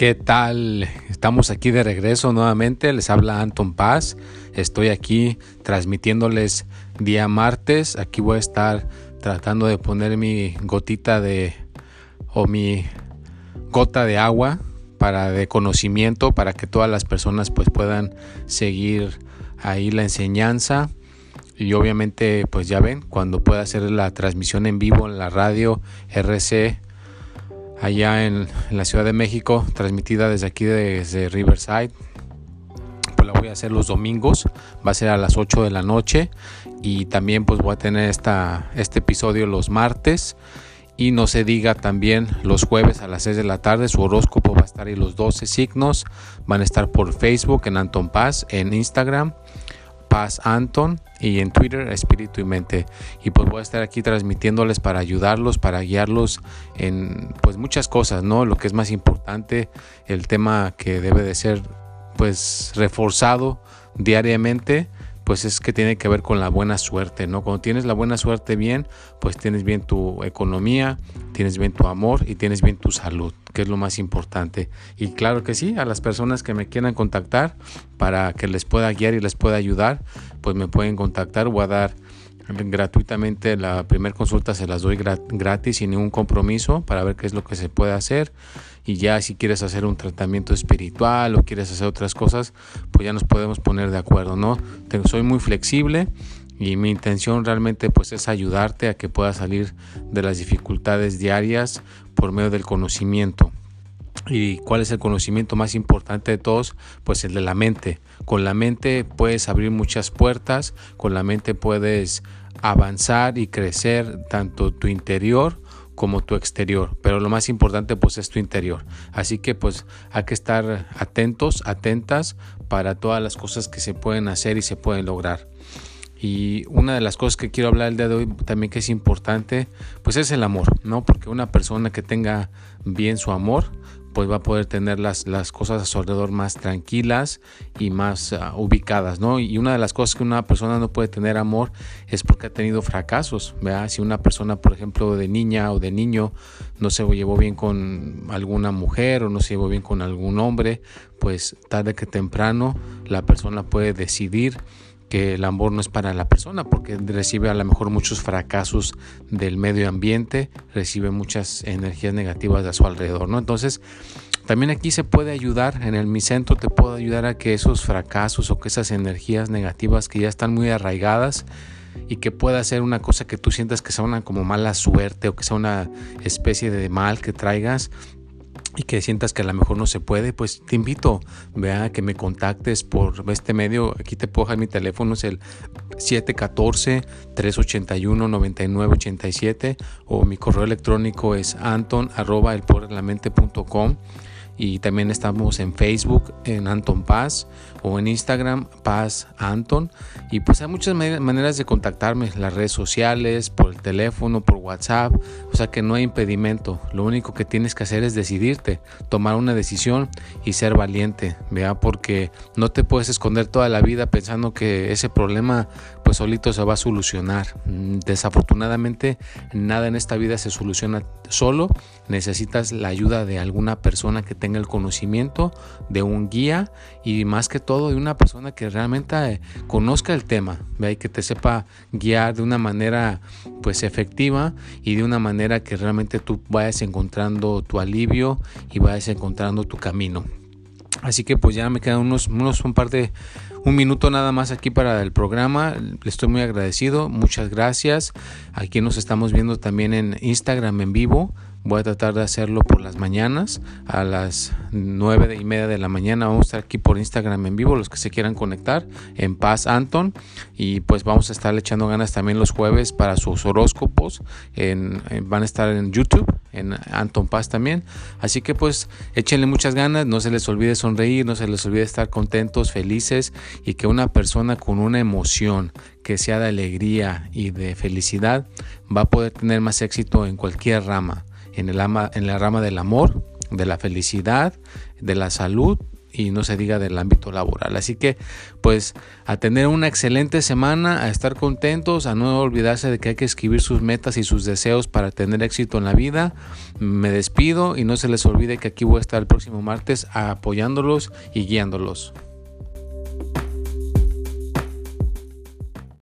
¿Qué tal? Estamos aquí de regreso nuevamente. Les habla Anton Paz. Estoy aquí transmitiéndoles día martes. Aquí voy a estar tratando de poner mi gotita de o mi gota de agua para de conocimiento para que todas las personas pues puedan seguir ahí la enseñanza y obviamente pues ya ven cuando pueda hacer la transmisión en vivo en la radio RC allá en, la Ciudad de México, transmitida desde aquí, desde Riverside. Pues la voy a hacer los domingos, va a ser a las 8 de la noche. Y también pues voy a tener esta, este episodio los martes. Y no se diga también los jueves a las 6 de la tarde su horóscopo va a estar ahí los 12 signos. Van a estar por Facebook en Anton Paz en Instagram Paz Anton y en Twitter Espíritu y Mente. Y pues voy a estar aquí transmitiéndoles para ayudarlos, para guiarlos en pues muchas cosas, ¿no? Lo que es más importante, el tema que debe de ser pues reforzado diariamente pues es que tiene que ver con la buena suerte, ¿no? Cuando tienes la buena suerte bien, pues tienes bien tu economía, tienes bien tu amor y tienes bien tu salud, que es lo más importante. Y claro que sí, a las personas que me quieran contactar para que les pueda guiar y les pueda ayudar, pues me pueden contactar, voy a dar gratuitamente la primera consulta se las doy gratis sin ningún compromiso para ver qué es lo que se puede hacer. Y ya si quieres hacer un tratamiento espiritual o quieres hacer otras cosas pues ya nos podemos poner de acuerdo no soy muy flexible y mi intención realmente pues es ayudarte a que puedas salir de las dificultades diarias por medio del conocimiento ¿Y cuál es el conocimiento más importante de todos? Pues el de la mente. Con la mente puedes abrir muchas puertas, con la mente puedes avanzar y crecer tanto tu interior como tu exterior, pero lo más importante pues es tu interior. Así que pues hay que estar atentos, atentas para todas las cosas que se pueden hacer y se pueden lograr. Y una de las cosas que quiero hablar el día de hoy también que es importante, pues es el amor, ¿no? Porque una persona que tenga bien su amor, pues va a poder tener las, las cosas a su alrededor más tranquilas y más ah, ubicadas, ¿no? Y una de las cosas que una persona no puede tener amor es porque ha tenido fracasos, ¿verdad? Si una persona, por ejemplo, de niña o de niño no se llevó bien con alguna mujer o no se llevó bien con algún hombre, pues tarde que temprano la persona puede decidir que el amor no es para la persona porque recibe a lo mejor muchos fracasos del medio ambiente, recibe muchas energías negativas a su alrededor, ¿no? Entonces, también aquí se puede ayudar, en el mi centro te puedo ayudar a que esos fracasos o que esas energías negativas que ya están muy arraigadas y que pueda ser una cosa que tú sientas que sea una como mala suerte o que sea una especie de mal que traigas, y que sientas que a lo mejor no se puede, pues te invito vea que me contactes por este medio. Aquí te puedo dejar mi teléfono, es el 714-381-9987 o mi correo electrónico es anton arroba el y también estamos en Facebook en Anton Paz o en Instagram Paz Anton. Y pues hay muchas maneras de contactarme las redes sociales por el teléfono por WhatsApp. O sea que no hay impedimento. Lo único que tienes que hacer es decidirte tomar una decisión y ser valiente vea porque no te puedes esconder toda la vida pensando que ese problema pues solito se va a solucionar. Mm, desafortunadamente nada en esta vida se soluciona solo. Necesitas la ayuda de alguna persona que tenga el conocimiento de un guía y más que todo de una persona que realmente eh, conozca el tema y que te sepa guiar de una manera pues efectiva y de una manera que realmente tú vayas encontrando tu alivio y vayas encontrando tu camino. Así que pues ya me quedan unos, unos un par de un minuto nada más aquí para el programa. Le estoy muy agradecido. Muchas gracias. Aquí nos estamos viendo también en Instagram en vivo Voy a tratar de hacerlo por las mañanas a las 9 y media de la mañana. Vamos a estar aquí por Instagram en vivo, los que se quieran conectar en Paz Anton. Y pues vamos a estar echando ganas también los jueves para sus horóscopos. En, van a estar en YouTube, en Anton Paz también. Así que pues échenle muchas ganas, no se les olvide sonreír, no se les olvide estar contentos, felices y que una persona con una emoción que sea de alegría y de felicidad va a poder tener más éxito en cualquier rama en, el ama, en la rama del amor, de la felicidad, de la salud y no se diga del ámbito laboral. Así que pues a tener una excelente semana, a estar contentos, a no olvidarse de que hay que escribir sus metas y sus deseos para tener éxito en la vida. Me despido y no se les olvide que aquí voy a estar el próximo martes apoyándolos y guiándolos.